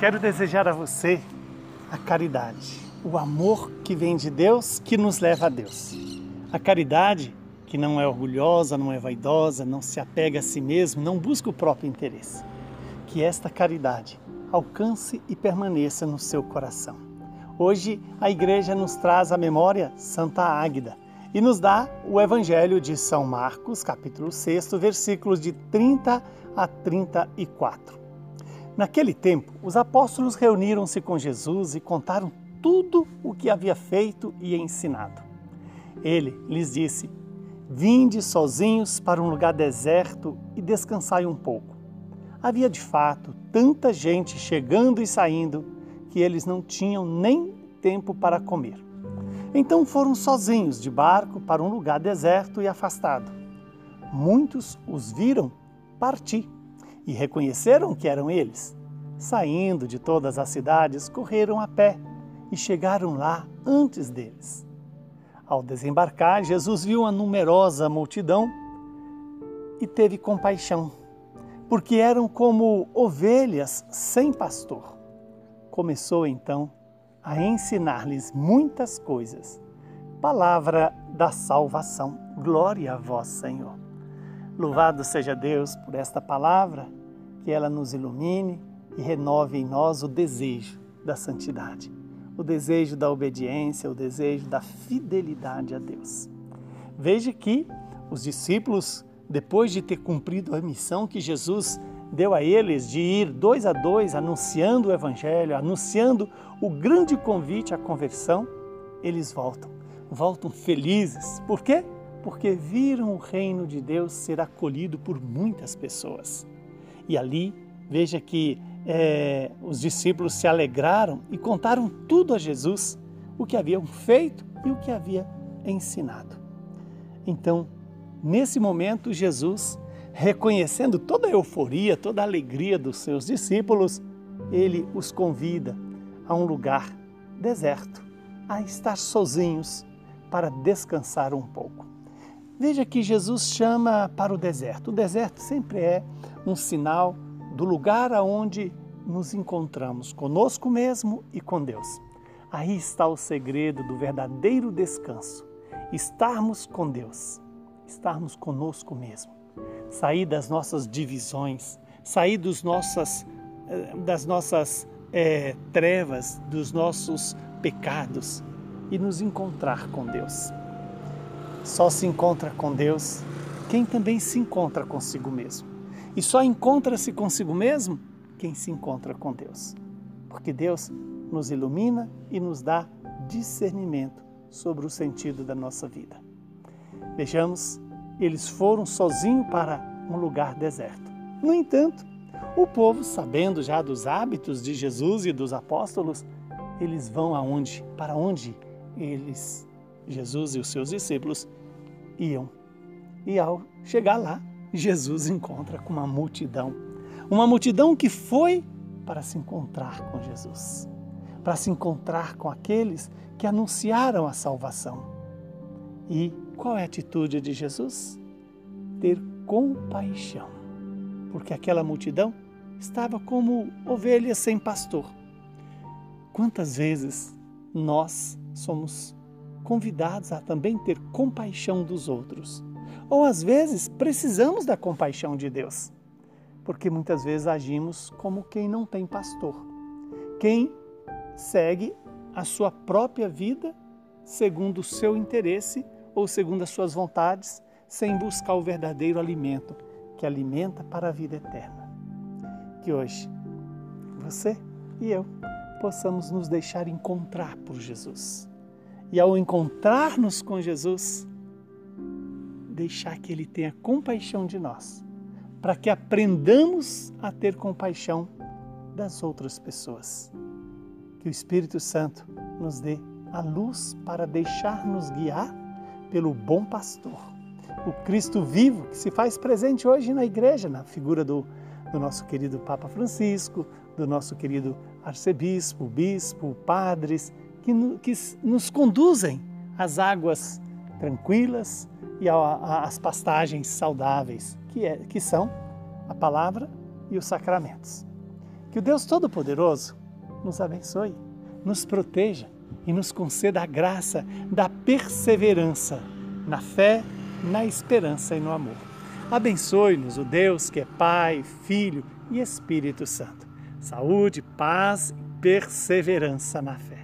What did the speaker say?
Quero desejar a você a caridade, o amor que vem de Deus, que nos leva a Deus. A caridade que não é orgulhosa, não é vaidosa, não se apega a si mesmo, não busca o próprio interesse. Que esta caridade alcance e permaneça no seu coração. Hoje a igreja nos traz à memória Santa Águida e nos dá o Evangelho de São Marcos, capítulo 6, versículos de 30 a 34. Naquele tempo, os apóstolos reuniram-se com Jesus e contaram tudo o que havia feito e ensinado. Ele lhes disse: Vinde sozinhos para um lugar deserto e descansai um pouco. Havia de fato tanta gente chegando e saindo que eles não tinham nem tempo para comer. Então foram sozinhos de barco para um lugar deserto e afastado. Muitos os viram partir e reconheceram que eram eles. Saindo de todas as cidades, correram a pé e chegaram lá antes deles. Ao desembarcar, Jesus viu uma numerosa multidão e teve compaixão, porque eram como ovelhas sem pastor. Começou então a ensinar-lhes muitas coisas. Palavra da salvação. Glória a vós, Senhor. Louvado seja Deus por esta palavra, que ela nos ilumine e renove em nós o desejo da santidade, o desejo da obediência, o desejo da fidelidade a Deus. Veja que os discípulos, depois de ter cumprido a missão que Jesus deu a eles de ir dois a dois anunciando o Evangelho, anunciando o grande convite à conversão, eles voltam. Voltam felizes. Por quê? porque viram o reino de Deus ser acolhido por muitas pessoas. E ali, veja que é, os discípulos se alegraram e contaram tudo a Jesus, o que haviam feito e o que havia ensinado. Então, nesse momento, Jesus, reconhecendo toda a euforia, toda a alegria dos seus discípulos, ele os convida a um lugar deserto, a estar sozinhos para descansar um pouco. Veja que Jesus chama para o deserto. O deserto sempre é um sinal do lugar aonde nos encontramos conosco mesmo e com Deus. Aí está o segredo do verdadeiro descanso. Estarmos com Deus, estarmos conosco mesmo. Sair das nossas divisões, sair dos nossas, eh, das nossas é, trevas, dos nossos pecados e nos encontrar com Deus. Só se encontra com Deus quem também se encontra consigo mesmo. E só encontra-se consigo mesmo quem se encontra com Deus. Porque Deus nos ilumina e nos dá discernimento sobre o sentido da nossa vida. Vejamos, eles foram sozinhos para um lugar deserto. No entanto, o povo, sabendo já dos hábitos de Jesus e dos apóstolos, eles vão aonde? Para onde eles Jesus e os seus discípulos iam. E ao chegar lá, Jesus encontra com uma multidão. Uma multidão que foi para se encontrar com Jesus, para se encontrar com aqueles que anunciaram a salvação. E qual é a atitude de Jesus? Ter compaixão, porque aquela multidão estava como ovelhas sem pastor. Quantas vezes nós somos convidados a também ter compaixão dos outros. Ou às vezes precisamos da compaixão de Deus, porque muitas vezes agimos como quem não tem pastor, quem segue a sua própria vida segundo o seu interesse ou segundo as suas vontades, sem buscar o verdadeiro alimento que alimenta para a vida eterna. Que hoje você e eu possamos nos deixar encontrar por Jesus e ao encontrar-nos com Jesus, deixar que Ele tenha compaixão de nós, para que aprendamos a ter compaixão das outras pessoas. Que o Espírito Santo nos dê a luz para deixar-nos guiar pelo bom pastor, o Cristo vivo que se faz presente hoje na igreja, na figura do, do nosso querido Papa Francisco, do nosso querido arcebispo, bispo, padres que, que nos conduzem às águas tranquilas e às pastagens saudáveis, que, é, que são a palavra e os sacramentos. Que o Deus Todo-Poderoso nos abençoe, nos proteja e nos conceda a graça da perseverança na fé, na esperança e no amor. Abençoe-nos o Deus que é Pai, Filho e Espírito Santo. Saúde, paz e perseverança na fé.